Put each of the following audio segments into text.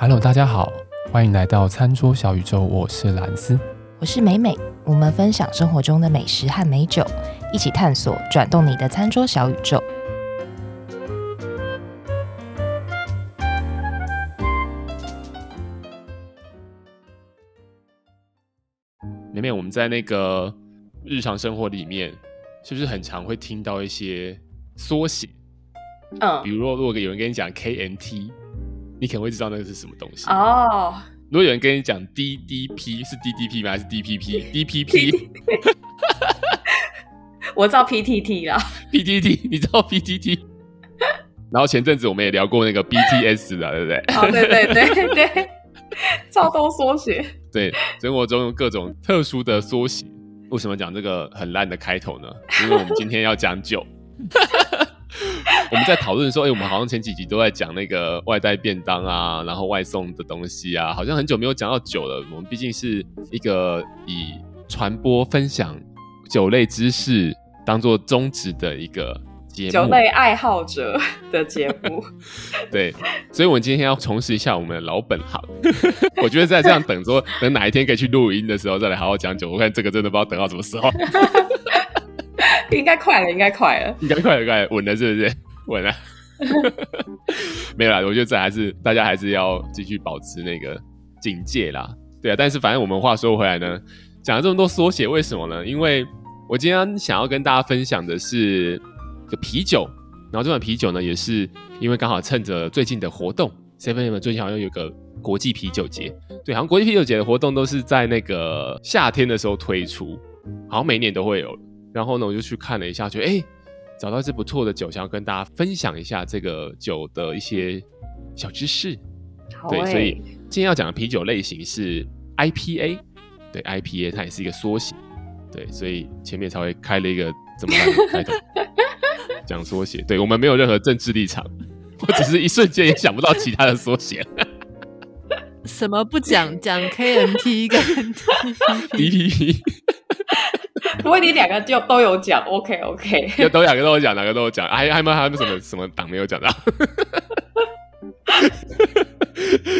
Hello，大家好，欢迎来到餐桌小宇宙。我是兰斯，我是美美。我们分享生活中的美食和美酒，一起探索转动你的餐桌小宇宙。美美，我们在那个日常生活里面，是不是很常会听到一些缩写？嗯，比如说，如果有人跟你讲 KMT。你可能会知道那个是什么东西哦。Oh. 如果有人跟你讲 DDP 是 DDP 吗？还是 DPP？DPP，我知道 PTT 啦。PTT，你知道 PTT？然后前阵子我们也聊过那个 BTS 的，对不对？哦，oh, 对对对对，超多缩写。对，生活中有各种特殊的缩写。为什么讲这个很烂的开头呢？因为我们今天要讲酒。我们在讨论说，哎、欸，我们好像前几集都在讲那个外带便当啊，然后外送的东西啊，好像很久没有讲到酒了。我们毕竟是一个以传播分享酒类知识当做宗旨的一个节目，酒类爱好者的节目。对，所以我们今天要重拾一下我们的老本行。我觉得在这样等说，等哪一天可以去录音的时候，再来好好讲酒。我看这个真的不知道等到什么时候。应该快了，应该快了，应该快了，快了，稳了，是不是？稳了，没有啦。我觉得这还是大家还是要继续保持那个警戒啦。对啊，但是反正我们话说回来呢，讲了这么多缩写，为什么呢？因为我今天想要跟大家分享的是个啤酒，然后这款啤酒呢，也是因为刚好趁着最近的活动，7-11最近好像有个国际啤酒节，对，好像国际啤酒节的活动都是在那个夏天的时候推出，好像每年都会有。然后呢，我就去看了一下，觉得哎，找到一支不错的酒，想要跟大家分享一下这个酒的一些小知识。对，所以今天要讲的啤酒类型是 IPA，对，IPA 它也是一个缩写，对，所以前面才会开了一个这么烂的开头 讲缩写。对，我们没有任何政治立场，我只是一瞬间也想不到其他的缩写。什么不讲讲 KMT 跟 DPP？不过你两个就都有讲，OK OK，有都两个都有讲，两个都有讲，还还有还有什么什么党没有讲到？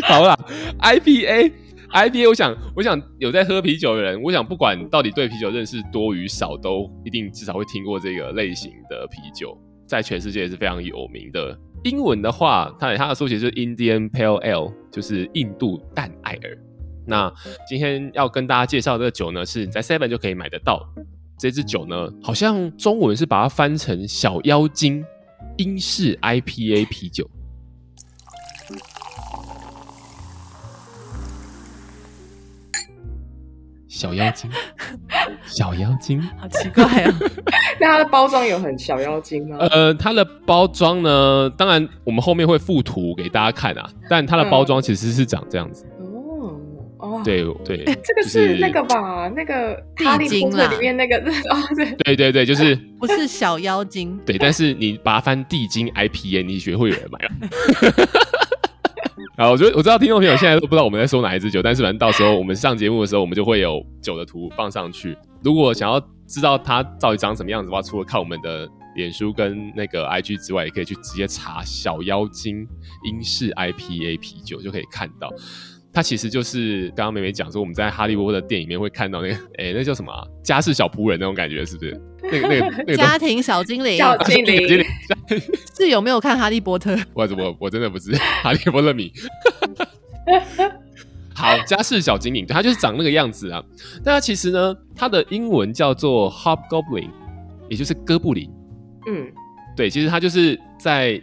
好啦，IPA IPA，我想我想有在喝啤酒的人，我想不管到底对啤酒认识多与少，都一定至少会听过这个类型的啤酒，在全世界也是非常有名的。英文的话，它它的缩写就是 Indian Pale Ale，就是印度淡艾尔。那今天要跟大家介绍这个酒呢，是你在 Seven 就可以买得到。这支酒呢，好像中文是把它翻成小妖精英式 IPA 啤酒。小妖精，小妖精，好奇怪啊！那它的包装有很小妖精吗？呃，它的包装呢，当然我们后面会附图给大家看啊，但它的包装其实是长这样子。哦，对对，这个是那个吧？那个哈利波特里面那个 哦，对对对对，就是 不是小妖精？对，但是你把它翻地精 IPA，你学会有人买了。好，我觉得我知道听众朋友现在都不知道我们在说哪一支酒，但是反正到时候我们上节目的时候，我们就会有酒的图放上去。如果想要知道它到底长什么样子的话，除了看我们的脸书跟那个 IG 之外，也可以去直接查小妖精英式 IPA 啤酒，就可以看到。它其实就是刚刚美美讲说，我们在哈利波特店里面会看到那个，哎、欸，那叫什么、啊？家事小仆人那种感觉，是不是？那个、那个、那个家庭 小精灵，小精灵是有没有看哈利波特？我我我真的不是哈利波特迷。好，家事小精灵，它就是长那个样子啊。但它其实呢，它的英文叫做 Hobgoblin，也就是哥布林。嗯，对，其实它就是在。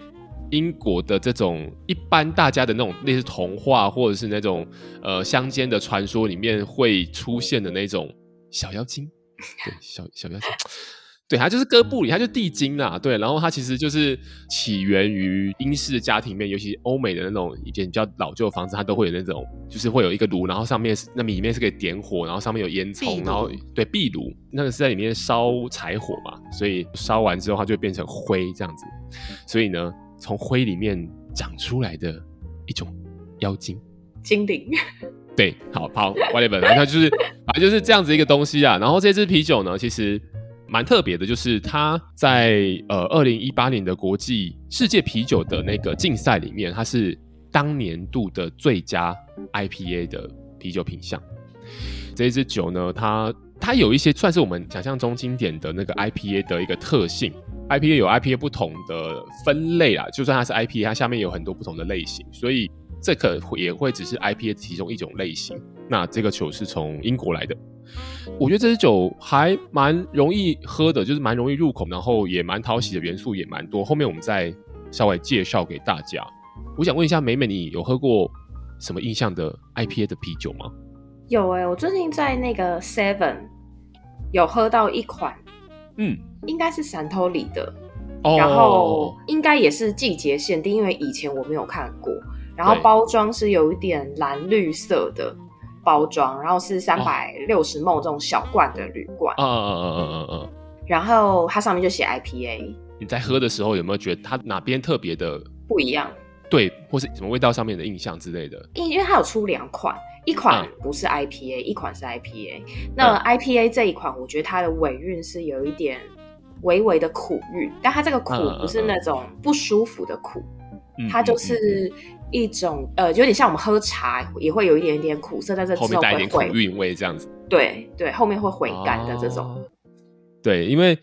英国的这种一般大家的那种类似童话或者是那种呃乡间的传说里面会出现的那种小妖精，对，小小妖精，对，它就是哥布里，它就是地精啦，对，然后它其实就是起源于英式的家庭里面，尤其欧美的那种以前比较老旧的房子，它都会有那种，就是会有一个炉，然后上面是那里面是可以点火，然后上面有烟囱，然后对壁炉，那个是在里面烧柴火嘛，所以烧完之后它就会变成灰这样子，所以呢。从灰里面长出来的一种妖精精灵，对，好好，whatever，它就是 反正就是这样子一个东西啊。然后这支啤酒呢，其实蛮特别的，就是它在呃二零一八年的国际世界啤酒的那个竞赛里面，它是当年度的最佳 IPA 的啤酒品项。这一支酒呢，它它有一些算是我们想象中经典的那个 IPA 的一个特性。IPA 有 IPA 不同的分类啊，就算它是 IPA，它下面有很多不同的类型，所以这个也会只是 IPA 其中一种类型。那这个酒是从英国来的，我觉得这支酒还蛮容易喝的，就是蛮容易入口，然后也蛮讨喜的元素也蛮多。后面我们再稍微介绍给大家。我想问一下美美，你有喝过什么印象的 IPA 的啤酒吗？有哎、欸，我最近在那个 Seven 有喝到一款，嗯，应该是闪偷里的，哦、然后应该也是季节限定，因为以前我没有看过。然后包装是有一点蓝绿色的包装，然后是三百六十 ml 这种小罐的铝罐，嗯嗯嗯嗯嗯嗯，然后它上面就写 IPA。你在喝的时候有没有觉得它哪边特别的不一样？对，或是什么味道上面的印象之类的？因因为它有出两款。一款不是 IPA，、嗯、一款是 IPA。那 IPA 这一款，我觉得它的尾韵是有一点微微的苦韵，但它这个苦不是那种不舒服的苦，嗯、它就是一种、呃，有点像我们喝茶也会有一点点苦涩，在这之后面带一点苦韵味这样子。对对，后面会回甘的这种。哦、对，因为。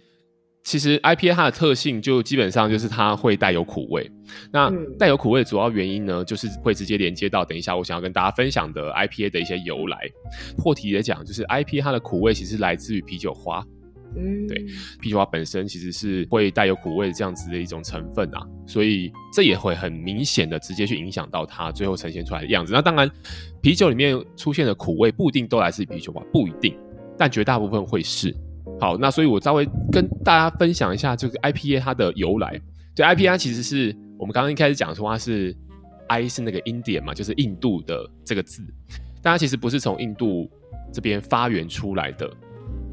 其实 IPA 它的特性就基本上就是它会带有苦味。那带有苦味的主要原因呢，就是会直接连接到等一下我想要跟大家分享的 IPA 的一些由来。破题也讲，就是 IPA 它的苦味其实来自于啤酒花。嗯，对，啤酒花本身其实是会带有苦味这样子的一种成分啊，所以这也会很明显的直接去影响到它最后呈现出来的样子。那当然，啤酒里面出现的苦味不一定都来自啤酒花，不一定，但绝大部分会是。好，那所以我稍微跟大家分享一下这个 IPA 它的由来。对，IPA 其实是我们刚刚一开始讲说它是 I 是那个 Indian 嘛，就是印度的这个字，但它其实不是从印度这边发源出来的，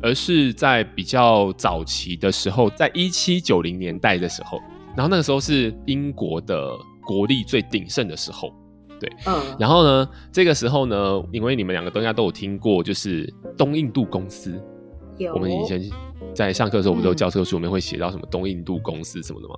而是在比较早期的时候，在一七九零年代的时候，然后那个时候是英国的国力最鼎盛的时候，对，嗯，然后呢，这个时候呢，因为你们两个都应该都有听过，就是东印度公司。我们以前在上课的时候，我们都有教科书里面会写到什么东印度公司什么的嘛？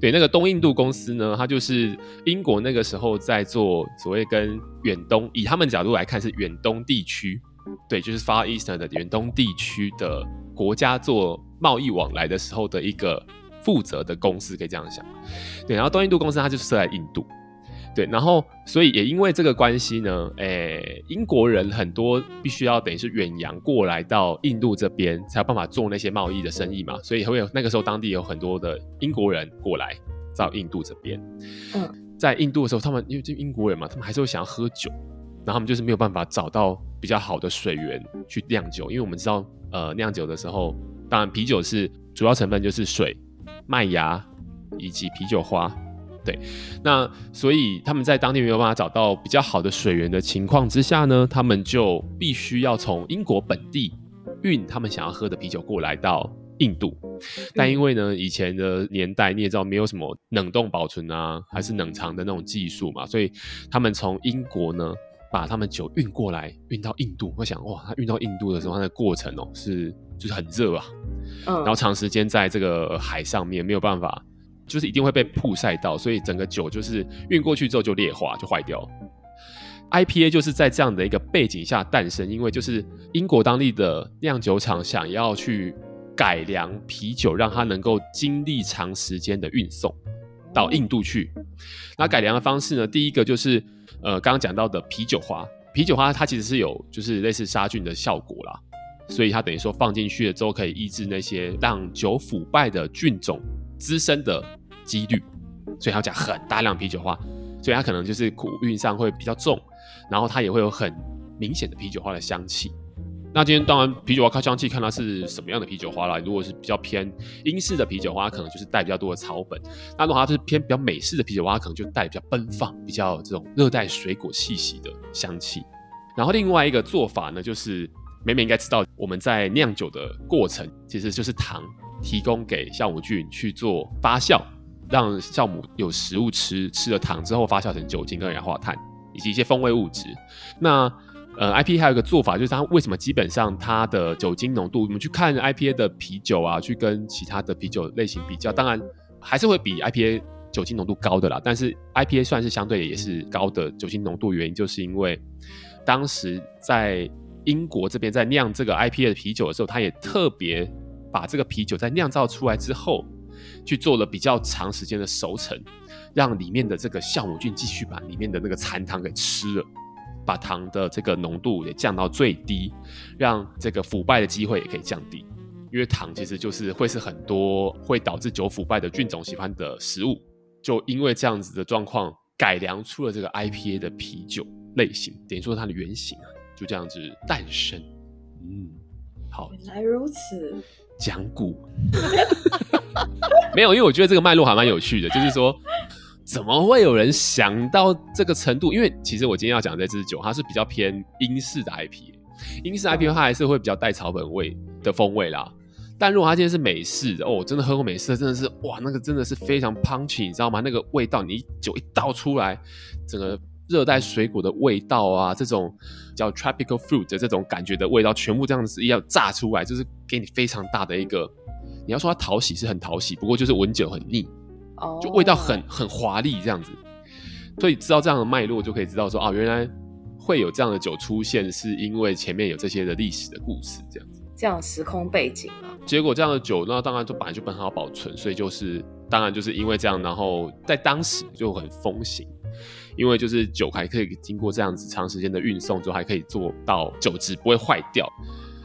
对，那个东印度公司呢，它就是英国那个时候在做所谓跟远东，以他们角度来看是远东地区，对，就是 Far Eastern 的远东地区的国家做贸易往来的时候的一个负责的公司，可以这样想。对，然后东印度公司它就是设在印度。对，然后所以也因为这个关系呢，诶，英国人很多必须要等于是远洋过来到印度这边，才有办法做那些贸易的生意嘛，所以会有那个时候当地有很多的英国人过来到印度这边。嗯，在印度的时候，他们因为这英国人嘛，他们还是会想要喝酒，然后他们就是没有办法找到比较好的水源去酿酒，因为我们知道，呃，酿酒的时候，当然啤酒是主要成分就是水、麦芽以及啤酒花。对，那所以他们在当地没有办法找到比较好的水源的情况之下呢，他们就必须要从英国本地运他们想要喝的啤酒过来到印度。但因为呢，以前的年代你也知道，没有什么冷冻保存啊，还是冷藏的那种技术嘛，所以他们从英国呢把他们酒运过来，运到印度。我想，哇，他运到印度的时候，它的过程哦是就是很热啊，嗯，然后长时间在这个海上面没有办法。就是一定会被曝晒到，所以整个酒就是运过去之后就劣化，就坏掉。IPA 就是在这样的一个背景下诞生，因为就是英国当地的酿酒厂想要去改良啤酒，让它能够经历长时间的运送到印度去。那改良的方式呢，第一个就是呃刚刚讲到的啤酒花，啤酒花它其实是有就是类似杀菌的效果啦，所以它等于说放进去了之后可以抑制那些让酒腐败的菌种。滋生的几率，所以它要加很大量啤酒花，所以它可能就是苦韵上会比较重，然后它也会有很明显的啤酒花的香气。那今天当然啤酒花靠香气看它是什么样的啤酒花啦。如果是比较偏英式的啤酒花，可能就是带比较多的草本；那如果它是偏比较美式的啤酒花，可能就带比较奔放、比较这种热带水果气息的香气。然后另外一个做法呢，就是美美应该知道，我们在酿酒的过程其实就是糖。提供给酵母菌去做发酵，让酵母有食物吃，吃了糖之后发酵成酒精跟二氧化碳以及一些风味物质。那呃，IP 还有一个做法，就是它为什么基本上它的酒精浓度，我们去看 IPA 的啤酒啊，去跟其他的啤酒类型比较，当然还是会比 IPA 酒精浓度高的啦。但是 IPA 算是相对也是高的酒精浓度，原因就是因为当时在英国这边在酿这个 IPA 的啤酒的时候，他也特别把这个啤酒在酿造出来之后，去做了比较长时间的熟成，让里面的这个酵母菌继续把里面的那个残糖给吃了，把糖的这个浓度也降到最低，让这个腐败的机会也可以降低。因为糖其实就是会是很多会导致酒腐败的菌种喜欢的食物，就因为这样子的状况，改良出了这个 IPA 的啤酒类型，等于说它的原型啊。就这样子诞生，嗯，好，原来如此，讲古，没有，因为我觉得这个脉络还蛮有趣的，就是说，怎么会有人想到这个程度？因为其实我今天要讲这支酒，它是比较偏英式的 IPA，英式 IPA 它还是会比较带草本味的风味啦。但如果它今天是美式的，哦，真的喝过美式的，真的是哇，那个真的是非常 punchy，你知道吗？那个味道，你酒一倒出来，整个。热带水果的味道啊，这种叫 tropical fruit 的这种感觉的味道，全部这样子要炸出来，就是给你非常大的一个。你要说它讨喜是很讨喜，不过就是闻酒很腻，哦，就味道很很华丽这样子。所以知道这样的脉络，就可以知道说啊，原来会有这样的酒出现，是因为前面有这些的历史的故事这样子。这样时空背景啊，结果这样的酒，那当然就本来就不很好保存，所以就是当然就是因为这样，然后在当时就很风行。因为就是酒还可以经过这样子长时间的运送之后，还可以做到酒质不会坏掉。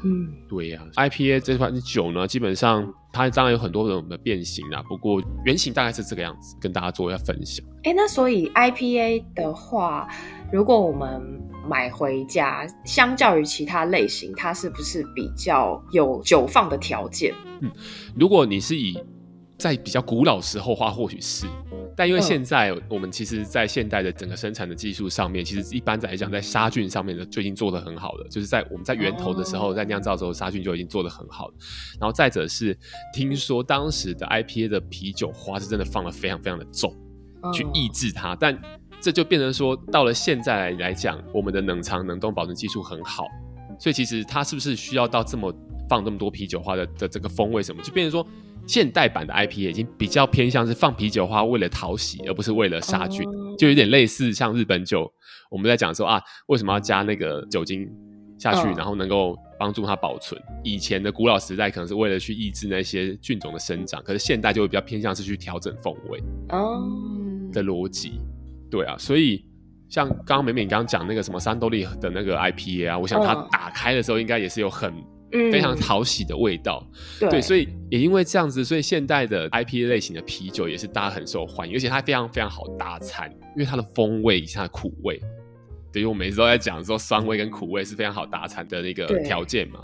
嗯，对呀、啊。IPA 这款酒呢，基本上它当然有很多种的变形啦，不过原型大概是这个样子，跟大家做一下分享。哎，那所以 IPA 的话，如果我们买回家，相较于其他类型，它是不是比较有久放的条件？嗯，如果你是以在比较古老时候花，或许是，但因为现在我们其实，在现代的整个生产的技术上面，其实一般来讲，在杀菌上面的最近做得很好了，就是在我们在源头的时候，在酿造的时候，杀菌就已经做得很好了。然后再者是，听说当时的 IPA 的啤酒花是真的放了非常非常的重，去抑制它。但这就变成说，到了现在来讲，我们的冷藏冷冻保存技术很好，所以其实它是不是需要到这么放这么多啤酒花的的这个风味什么，就变成说。现代版的 IPA 已经比较偏向是放啤酒花，为了讨喜，而不是为了杀菌，就有点类似像日本酒，我们在讲说啊，为什么要加那个酒精下去，然后能够帮助它保存。以前的古老时代可能是为了去抑制那些菌种的生长，可是现代就会比较偏向是去调整风味哦的逻辑。对啊，所以像刚刚美美刚刚讲那个什么三得利的那个 IPA 啊，我想它打开的时候应该也是有很。非常讨喜的味道，嗯、对，所以也因为这样子，所以现代的 IPA 类型的啤酒也是大家很受欢迎，而且它非常非常好搭餐，因为它的风味以及它的苦味，等于我每次都在讲说酸味跟苦味是非常好搭餐的那个条件嘛。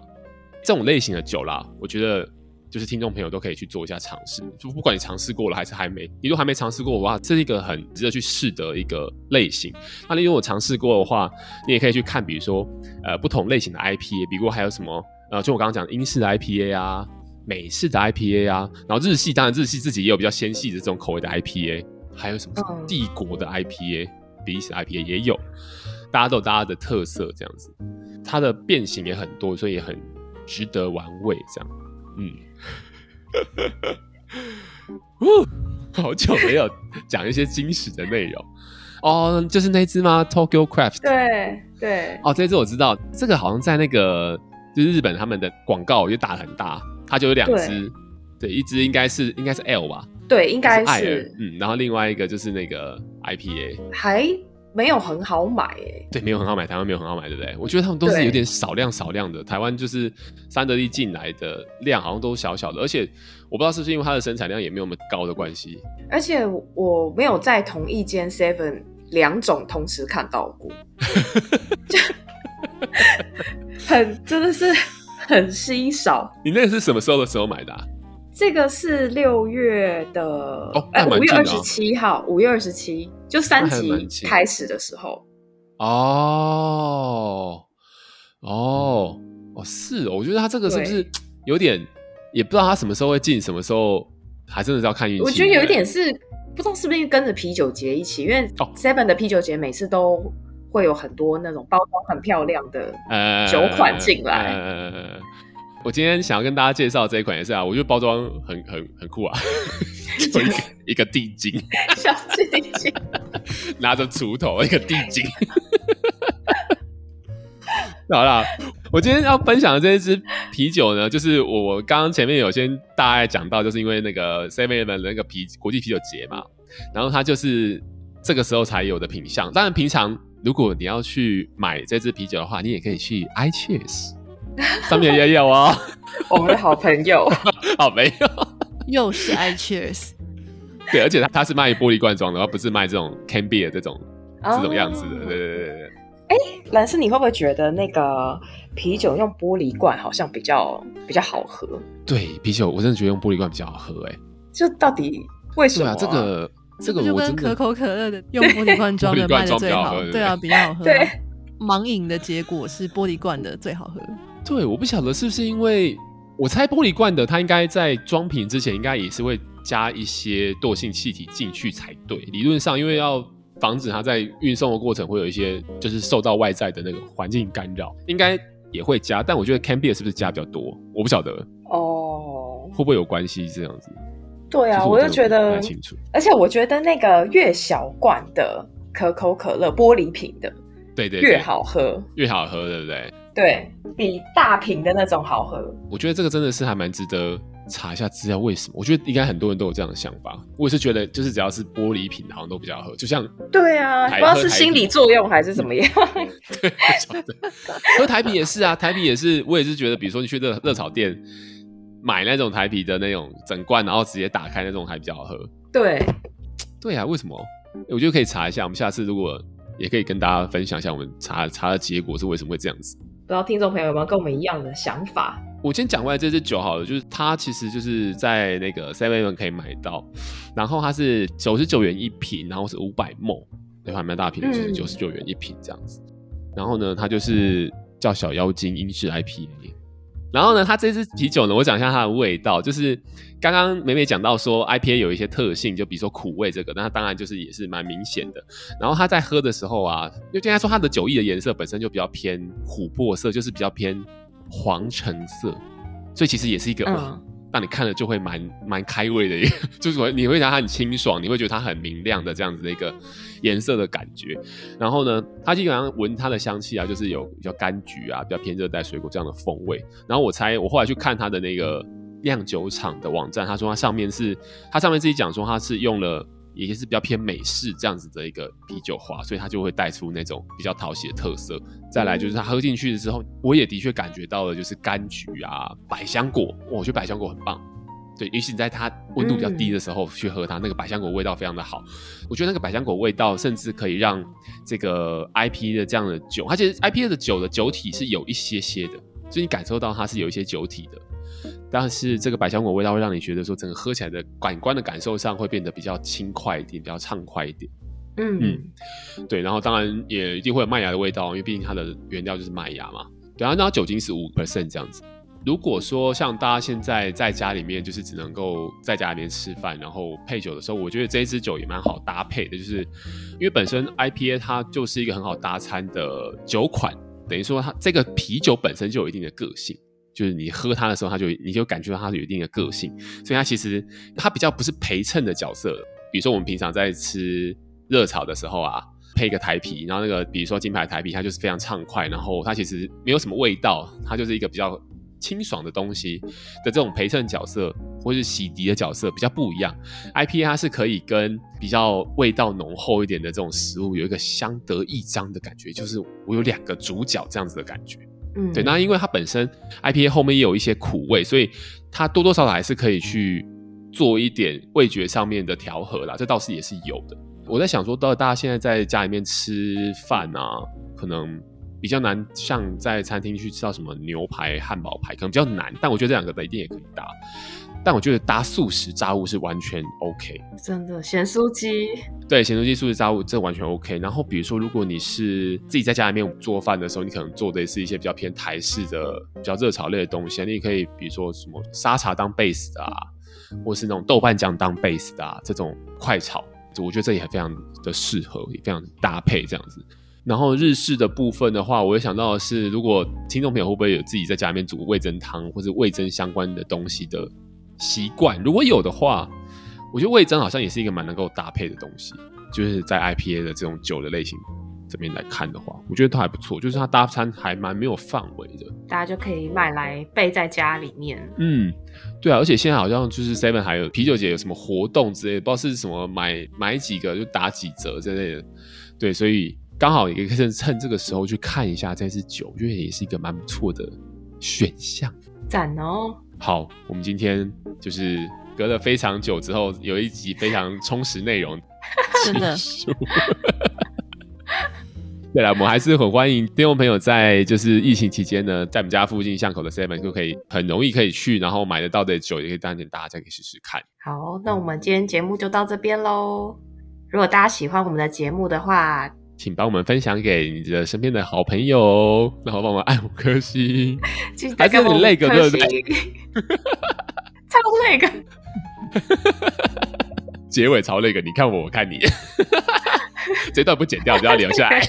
这种类型的酒啦，我觉得就是听众朋友都可以去做一下尝试，就不管你尝试过了还是还没，你都还没尝试过的话，这是一个很值得去试的一个类型。那你如果尝试过的话，你也可以去看，比如说呃不同类型的 IPA，比如还有什么。呃，就我刚刚讲的英式的 IPA 啊，美式的 IPA 啊，然后日系当然日系自己也有比较纤细的这种口味的 IPA，还有什么帝国的 IPA、比利时 IPA 也有，大家都有大家的特色这样子，它的变形也很多，所以也很值得玩味这样。嗯，好久没有讲一些惊喜的内容哦，就是那支吗？Tokyo Craft。对对。哦，这支我知道，这个好像在那个。就是日本他们的广告就打得很大，它就有两只，对，一只应该是应该是 L 吧，对，应该是，是嗯，然后另外一个就是那个 IPA，还没有很好买哎，对，没有很好买，台湾没有很好买，对不对？我觉得他们都是有点少量少量的，台湾就是三得利进来的量好像都小小的，而且我不知道是不是因为它的生产量也没有那么高的关系，而且我没有在同一间 Seven 两种同时看到过。很真的是很稀少。你那个是什么时候的时候买的？啊？这个是六月的哦，哎，五月二十七号，五月二十七，就三级开始的时候。哦哦哦，是，我觉得他这个是不是有点，也不知道他什么时候会进，什么时候还真的是要看运气。我觉得有一点是不知道是不是跟着啤酒节一起，因为 Seven 的啤酒节每次都。会有很多那种包装很漂亮的酒款进来。我今天想要跟大家介绍这一款也是啊，我觉得包装很很很酷啊，一个一个地精，小地精，拿着锄头，一个地精。好啦，我今天要分享的这一支啤酒呢，就是我刚刚前面有先大概讲到，就是因为那个 Seven 的那个啤国际啤酒节嘛，然后它就是这个时候才有的品相。当然，平常如果你要去买这支啤酒的话，你也可以去 iCheers 上面也有哦。我们的好朋友，好没有，又是 iCheers。对，而且它它是卖玻璃罐装的，而不是卖这种 can beer 这种、oh. 这种样子的。对对对对。哎，蓝斯，你会不会觉得那个啤酒用玻璃罐好像比较比较好喝？对，啤酒我真的觉得用玻璃罐比较好喝。哎，就到底为什么啊？这个这个我跟可口可乐的用玻璃罐装的卖的最好，对啊，比较好喝。对，盲饮的结果是玻璃罐的最好喝。对，我不晓得是不是因为我猜玻璃罐的，它应该在装瓶之前应该也是会加一些惰性气体进去才对。理论上，因为要。防止它在运送的过程会有一些，就是受到外在的那个环境干扰，应该也会加。但我觉得 Can Beer 是不是加比较多？我不晓得哦，会不会有关系这样子？对啊，我就觉得。而且我觉得那个越小罐的可口可乐玻璃瓶的，对对，越好喝，越好喝，对不对？对，比大瓶的那种好喝。我觉得这个真的是还蛮值得。查一下资料，为什么？我觉得应该很多人都有这样的想法。我也是觉得，就是只要是玻璃瓶，好像都比较好喝。就像对啊，不知道是心理作用还是怎么样。对。喝台啤也是啊，台啤也是，我也是觉得，比如说你去热热炒店买那种台啤的那种整罐，然后直接打开那种还比较好喝。对，对啊，为什么？我觉得可以查一下。我们下次如果也可以跟大家分享一下，我们查查的结果是为什么会这样子。不知道听众朋友有没有跟我们一样的想法？我先讲过来这支酒好了，就是它其实就是在那个 Seven Eleven 可以买到，然后它是九十九元一瓶，然后是五百 ml，对，还蛮大瓶的，就是九十九元一瓶这样子。然后呢，它就是叫小妖精英式 IPA。然后呢，它这支啤酒呢，我讲一下它的味道，就是刚刚美美讲到说 IPA 有一些特性，就比如说苦味这个，那它当然就是也是蛮明显的。然后它在喝的时候啊，就应该说它的酒液的颜色本身就比较偏琥珀色，就是比较偏。黄橙色，所以其实也是一个，让、你看了就会蛮蛮开胃的，就是你会觉得它很清爽，你会觉得它很明亮的这样子的一个颜色的感觉。然后呢，它基本上闻它的香气啊，就是有比较柑橘啊，比较偏热带水果这样的风味。然后我猜，我后来去看它的那个酿酒厂的网站，他说它上面是，它上面自己讲说它是用了。也是比较偏美式这样子的一个啤酒花，所以它就会带出那种比较讨喜的特色。再来就是它喝进去的时候，我也的确感觉到了，就是柑橘啊、百香果。我觉得百香果很棒。对，尤其你在它温度比较低的时候去喝它，那个百香果味道非常的好。我觉得那个百香果味道甚至可以让这个 IPA 的这样的酒，它其实 IPA 的酒的酒体是有一些些的，所以你感受到它是有一些酒体的。但是这个百香果味道会让你觉得说，整个喝起来的感官的感受上会变得比较轻快一点，比较畅快一点。嗯嗯，对。然后当然也一定会有麦芽的味道，因为毕竟它的原料就是麦芽嘛。对啊，然后酒精是五 percent 这样子。如果说像大家现在在家里面就是只能够在家里面吃饭，然后配酒的时候，我觉得这一支酒也蛮好搭配的，就是因为本身 IPA 它就是一个很好搭餐的酒款，等于说它这个啤酒本身就有一定的个性。就是你喝它的时候，它就你就感觉到它有一定的个性，所以它其实它比较不是陪衬的角色。比如说我们平常在吃热炒的时候啊，配一个台啤，然后那个比如说金牌台啤，它就是非常畅快，然后它其实没有什么味道，它就是一个比较清爽的东西的这种陪衬角色，或是洗涤的角色比较不一样。IPA 它是可以跟比较味道浓厚一点的这种食物有一个相得益彰的感觉，就是我有两个主角这样子的感觉。嗯，对，那因为它本身 IPA 后面也有一些苦味，所以它多多少少还是可以去做一点味觉上面的调和啦，这倒是也是有的。我在想说，到大家现在在家里面吃饭啊，可能比较难，像在餐厅去吃到什么牛排、汉堡排，可能比较难。但我觉得这两个的一定也可以搭。但我觉得搭素食炸物是完全 OK，真的咸酥鸡，对，咸酥鸡素食炸物这完全 OK。然后比如说，如果你是自己在家里面做饭的时候，你可能做的是一些比较偏台式的、比较热炒类的东西，你也可以比如说什么沙茶当 base 的啊，或是那种豆瓣酱当 base 的啊，这种快炒，我觉得这也非常的适合，也非常搭配这样子。然后日式的部分的话，我会想到的是，如果听众朋友会不会有自己在家里面煮味噌汤或者味噌相关的东西的习惯？如果有的话，我觉得味增好像也是一个蛮能够搭配的东西，就是在 IPA 的这种酒的类型。这边来看的话，我觉得都还不错，就是它搭餐还蛮没有范围的，大家就可以买来备在家里面。嗯，对啊，而且现在好像就是 Seven 还有啤酒节有什么活动之类的，不知道是什么买买几个就打几折之类的。对，所以刚好也可以趁趁这个时候去看一下这支酒，我觉得也是一个蛮不错的选项。赞哦！好，我们今天就是隔了非常久之后，有一集非常充实内容，真的。对了，我们还是很欢迎听众朋友在就是疫情期间呢，在我们家附近巷口的 Seven 就可以很容易可以去，然后买得到的酒也可以当点大家再可以试试看。好，那我们今天节目就到这边喽。如果大家喜欢我们的节目的话，请帮我们分享给你的身边的好朋友，然后帮我们按五颗星。还是你累个，对不对？超累个，结尾超累个，你看我，我看你。这段不剪掉，就要留下来。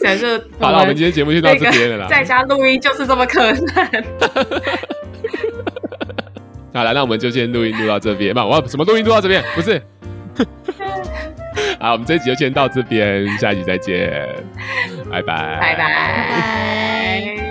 假设好了，我们今天节目就到这边了啦。在家录音就是这么困难。好了，那我们就先录音录到这边。吧，我要什么录音录到这边？不是。好，我们这一集就先到这边，下一集再见，拜拜，拜拜。